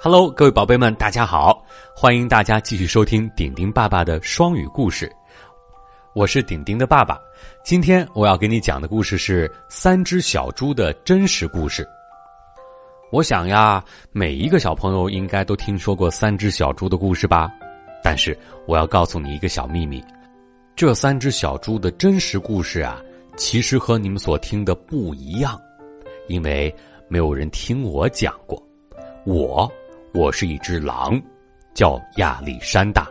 Hello，各位宝贝们，大家好！欢迎大家继续收听顶顶爸爸的双语故事。我是顶顶的爸爸。今天我要给你讲的故事是三只小猪的真实故事。我想呀，每一个小朋友应该都听说过三只小猪的故事吧？但是我要告诉你一个小秘密：这三只小猪的真实故事啊，其实和你们所听的不一样，因为没有人听我讲过。我。我是一只狼，叫亚历山大。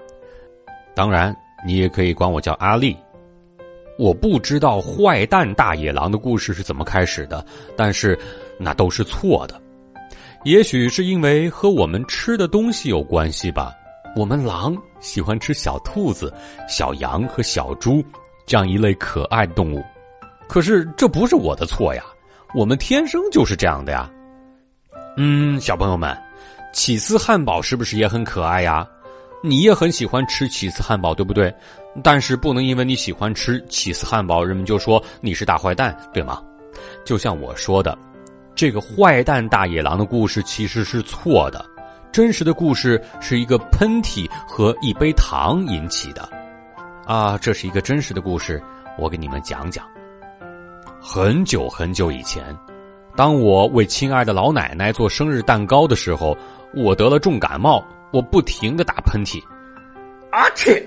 当然，你也可以管我叫阿力。我不知道坏蛋大野狼的故事是怎么开始的，但是那都是错的。也许是因为和我们吃的东西有关系吧。我们狼喜欢吃小兔子、小羊和小猪这样一类可爱动物。可是这不是我的错呀，我们天生就是这样的呀。嗯，小朋友们。起司汉堡是不是也很可爱呀？你也很喜欢吃起司汉堡，对不对？但是不能因为你喜欢吃起司汉堡，人们就说你是大坏蛋，对吗？就像我说的，这个坏蛋大野狼的故事其实是错的，真实的故事是一个喷嚏和一杯糖引起的。啊，这是一个真实的故事，我给你们讲讲。很久很久以前，当我为亲爱的老奶奶做生日蛋糕的时候。我得了重感冒，我不停的打喷嚏，阿嚏！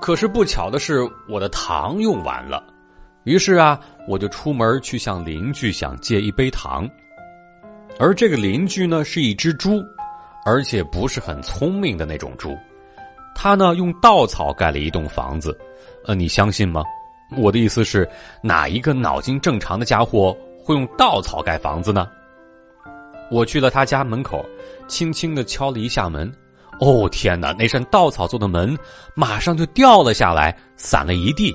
可是不巧的是，我的糖用完了，于是啊，我就出门去向邻居想借一杯糖。而这个邻居呢，是一只猪，而且不是很聪明的那种猪。他呢，用稻草盖了一栋房子。呃，你相信吗？我的意思是，哪一个脑筋正常的家伙会用稻草盖房子呢？我去了他家门口，轻轻的敲了一下门。哦天哪，那扇稻草做的门马上就掉了下来，散了一地。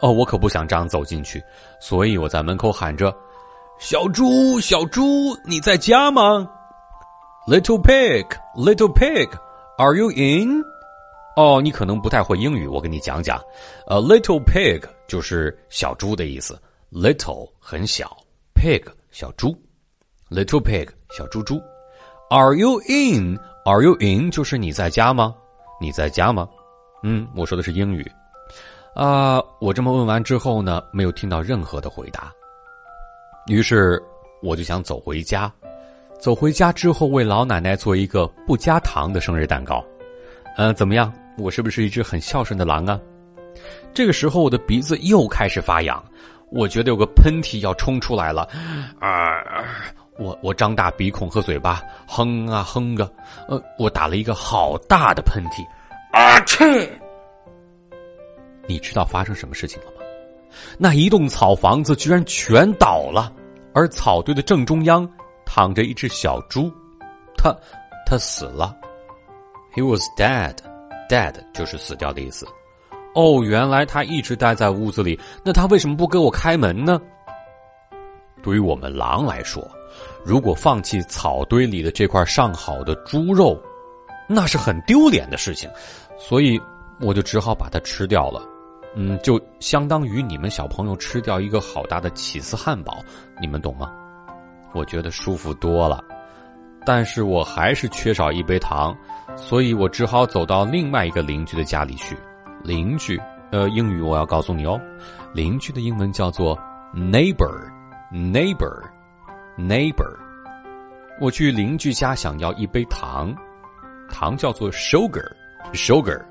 哦，我可不想这样走进去，所以我在门口喊着：“小猪，小猪，你在家吗？”Little pig, little pig, are you in？哦，你可能不太会英语，我跟你讲讲。呃，little pig 就是小猪的意思，little 很小，pig 小猪。Little pig，小猪猪，Are you in？Are you in？就是你在家吗？你在家吗？嗯，我说的是英语。啊，我这么问完之后呢，没有听到任何的回答。于是我就想走回家，走回家之后为老奶奶做一个不加糖的生日蛋糕。嗯，怎么样？我是不是一只很孝顺的狼啊？这个时候我的鼻子又开始发痒，我觉得有个喷嚏要冲出来了。啊！我我张大鼻孔和嘴巴，哼啊哼个，呃，我打了一个好大的喷嚏，啊嚏！你知道发生什么事情了吗？那一栋草房子居然全倒了，而草堆的正中央躺着一只小猪，它它死了，He was dead，dead 就是死掉的意思。哦，原来他一直待在屋子里，那他为什么不给我开门呢？对于我们狼来说。如果放弃草堆里的这块上好的猪肉，那是很丢脸的事情，所以我就只好把它吃掉了。嗯，就相当于你们小朋友吃掉一个好大的起司汉堡，你们懂吗？我觉得舒服多了，但是我还是缺少一杯糖，所以我只好走到另外一个邻居的家里去。邻居，呃，英语我要告诉你哦，邻居的英文叫做 neighbor neighbor，neighbor。我去邻居家想要一杯糖，糖叫做 sugar，sugar。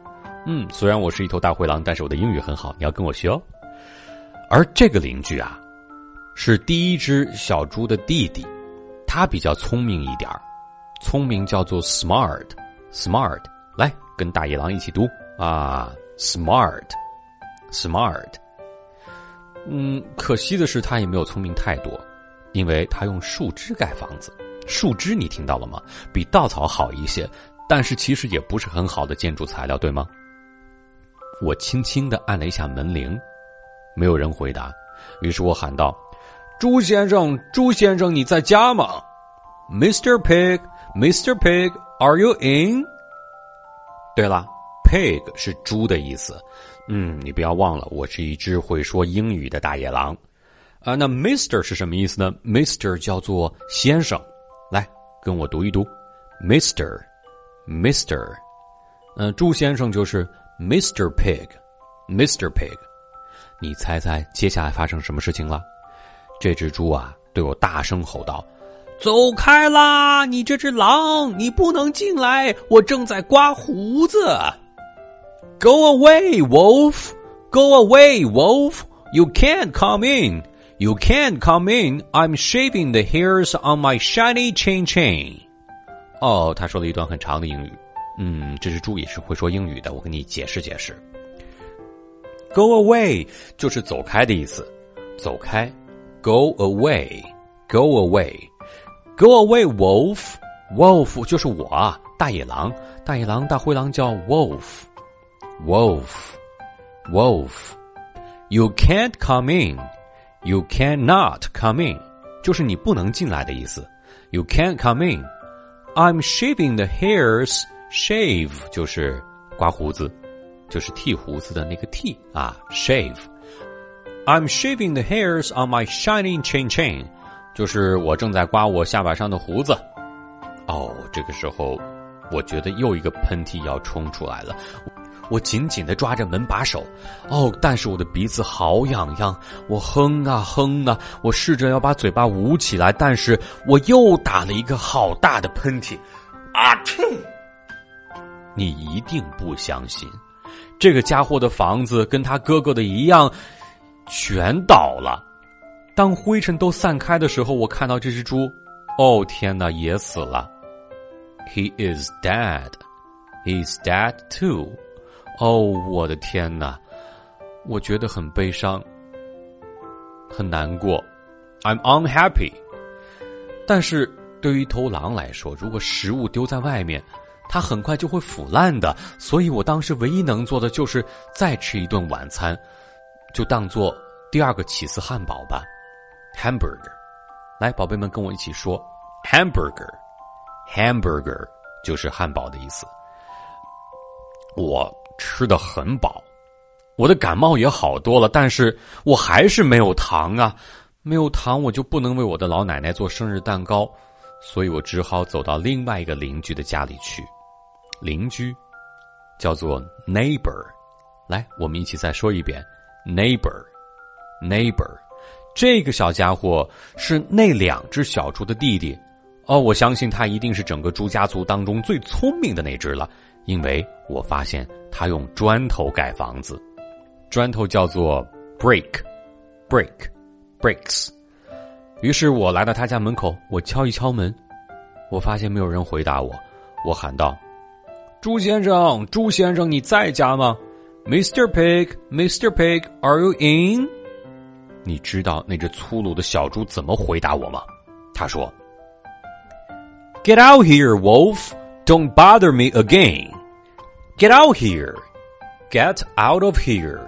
嗯，虽然我是一头大灰狼，但是我的英语很好，你要跟我学哦。而这个邻居啊，是第一只小猪的弟弟，他比较聪明一点儿聪明叫做 smart，smart。来，跟大野狼一起读啊，smart，smart。嗯，可惜的是，他也没有聪明太多。因为他用树枝盖房子，树枝你听到了吗？比稻草好一些，但是其实也不是很好的建筑材料，对吗？我轻轻的按了一下门铃，没有人回答，于是我喊道：“朱先生，朱先生，你在家吗？”Mr. Pig，Mr. Pig，Are you in？对了，Pig 是猪的意思。嗯，你不要忘了，我是一只会说英语的大野狼。啊，那 Mister 是什么意思呢？Mister 叫做先生，来跟我读一读 Mister，Mister，嗯，猪先生就是 Mister Pig，Mister Pig。你猜猜接下来发生什么事情了？这只猪啊，对我大声吼道：“走开啦！你这只狼，你不能进来！我正在刮胡子。”Go away, wolf! Go away, wolf! You can't come in. You can't come in. I'm shaving the hairs on my shiny chain chain. 哦，他说了一段很长的英语。嗯，这只猪也是会说英语的。我跟你解释解释。Go away 就是走开的意思，走开。Go away, go away, go away, wolf. Wolf 就是我啊，大野狼，大野狼，大灰狼叫 wolf, wolf, wolf. You can't come in, you cannot come in，就是你不能进来的意思。You can't come in. I'm shaving the hairs. Shave 就是刮胡子，就是剃胡子的那个剃啊，shave。I'm shaving the hairs on my shining chain chain，就是我正在刮我下巴上的胡子。哦，这个时候，我觉得又一个喷嚏要冲出来了。 我紧紧的抓着门把手。哦，但是我的鼻子好痒痒。我哼啊哼啊，我试着要把嘴巴捂起来，但是我又打了一个好大的喷嚏。啊！嚏！你一定不相信，这个家伙的房子跟他哥哥的一样。全倒了。当灰尘都散开的时候，我看到这只猪，哦天哪，也死了。He is dead. He's dead too. 哦，我的天哪，我觉得很悲伤，很难过。I'm unhappy. 但是对于一头狼来说，如果食物丢在外面，它很快就会腐烂的。所以我当时唯一能做的就是再吃一顿晚餐。就当做第二个起司汉堡吧，hamburger。来，宝贝们跟我一起说，hamburger，hamburger 就是汉堡的意思。我吃的很饱，我的感冒也好多了，但是我还是没有糖啊，没有糖我就不能为我的老奶奶做生日蛋糕，所以我只好走到另外一个邻居的家里去。邻居叫做 neighbor，来，我们一起再说一遍。Neighbor, neighbor，这个小家伙是那两只小猪的弟弟。哦，我相信他一定是整个猪家族当中最聪明的那只了，因为我发现他用砖头盖房子，砖头叫做 brick，brick，bricks。于是我来到他家门口，我敲一敲门，我发现没有人回答我，我喊道：“猪先生，猪先生，你在家吗？” Mr. Pig, Mr. Pig, are you in？你知道那只粗鲁的小猪怎么回答我吗？他说：“Get out here, Wolf! Don't bother me again! Get out here! Get out of here!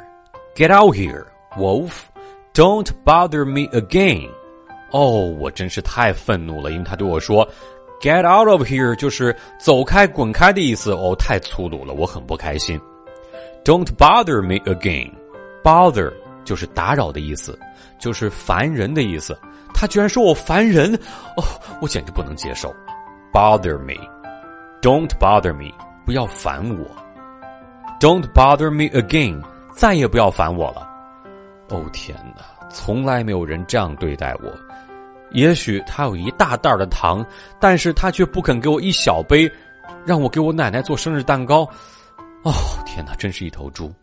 Get out here, Wolf! Don't bother me again!” 哦，我真是太愤怒了，因为他对我说：“Get out of here” 就是走开、滚开的意思。哦，太粗鲁了，我很不开心。Don't bother me again. Bother 就是打扰的意思，就是烦人的意思。他居然说我烦人，哦，我简直不能接受。Bother me. Don't bother me. 不要烦我。 Don't bother me again. 再也不要烦我了。哦天哪，从来没有人这样对待我。也许他有一大袋的糖，但是他却不肯给我一小杯，让我给我奶奶做生日蛋糕。哦，天哪，真是一头猪！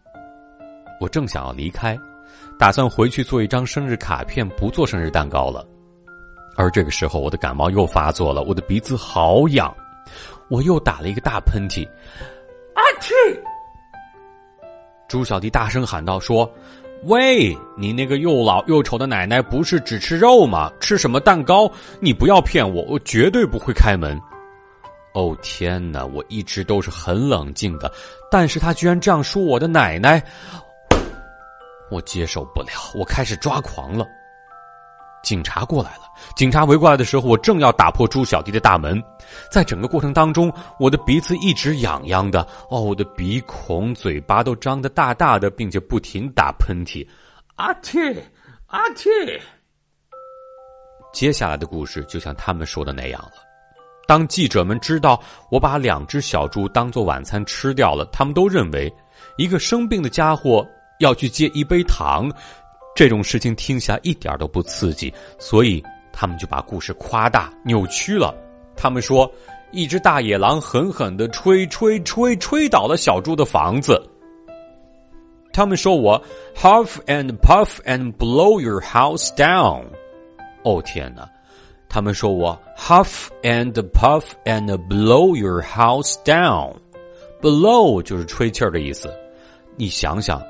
我正想要离开，打算回去做一张生日卡片，不做生日蛋糕了。而这个时候，我的感冒又发作了，我的鼻子好痒，我又打了一个大喷嚏。啊嚏！朱小弟大声喊道：“说，喂，你那个又老又丑的奶奶不是只吃肉吗？吃什么蛋糕？你不要骗我，我绝对不会开门。”哦天哪！我一直都是很冷静的，但是他居然这样说我的奶奶，我接受不了，我开始抓狂了。警察过来了，警察围过来的时候，我正要打破猪小弟的大门，在整个过程当中，我的鼻子一直痒痒的，哦，我的鼻孔、嘴巴都张得大大的，并且不停打喷嚏。阿嚏，阿嚏！接下来的故事就像他们说的那样了。当记者们知道我把两只小猪当做晚餐吃掉了，他们都认为一个生病的家伙要去借一杯糖，这种事情听起来一点都不刺激，所以他们就把故事夸大扭曲了。他们说，一只大野狼狠狠的吹吹吹吹倒了小猪的房子。他们说我 huff and puff and blow your house down。哦天哪！他们说我 huff and puff and blow your house down。blow 就是吹气儿的意思。你想想，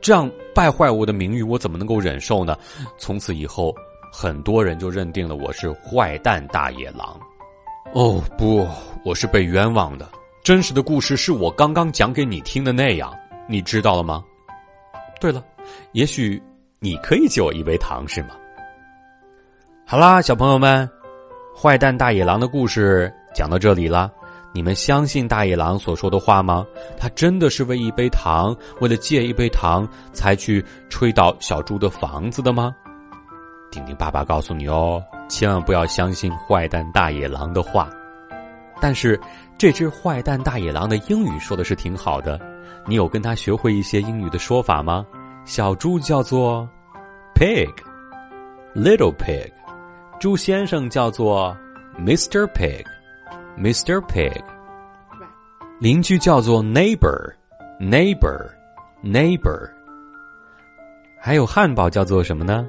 这样败坏我的名誉，我怎么能够忍受呢？从此以后，很多人就认定了我是坏蛋大野狼。哦不，我是被冤枉的。真实的故事是我刚刚讲给你听的那样。你知道了吗？对了，也许你可以借我一杯糖，是吗？好啦，小朋友们，坏蛋大野狼的故事讲到这里了。你们相信大野狼所说的话吗？他真的是为一杯糖，为了借一杯糖，才去吹倒小猪的房子的吗？丁丁爸爸告诉你哦，千万不要相信坏蛋大野狼的话。但是，这只坏蛋大野狼的英语说的是挺好的。你有跟他学会一些英语的说法吗？小猪叫做 pig，little pig，猪先生叫做 Mr. Pig Pig，Mr. Pig，邻居叫做 neighbor，neighbor，neighbor，还有汉堡叫做什么呢？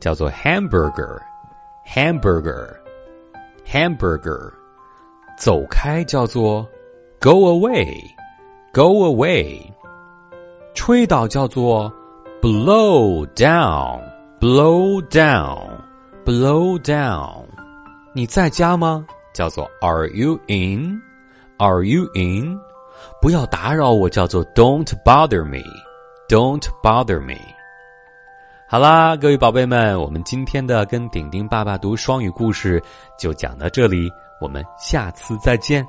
叫做 hamburger，hamburger，hamburger，走开叫做 go away。Go away，吹倒叫做 blow down，blow down，blow down。你在家吗？ 叫做 Are you in？Are you in？不要打扰我，叫做 Don't bother me，Don't bother me。好啦，各位宝贝们，我们今天的跟顶顶爸爸读双语故事就讲到这里，我们下次再见。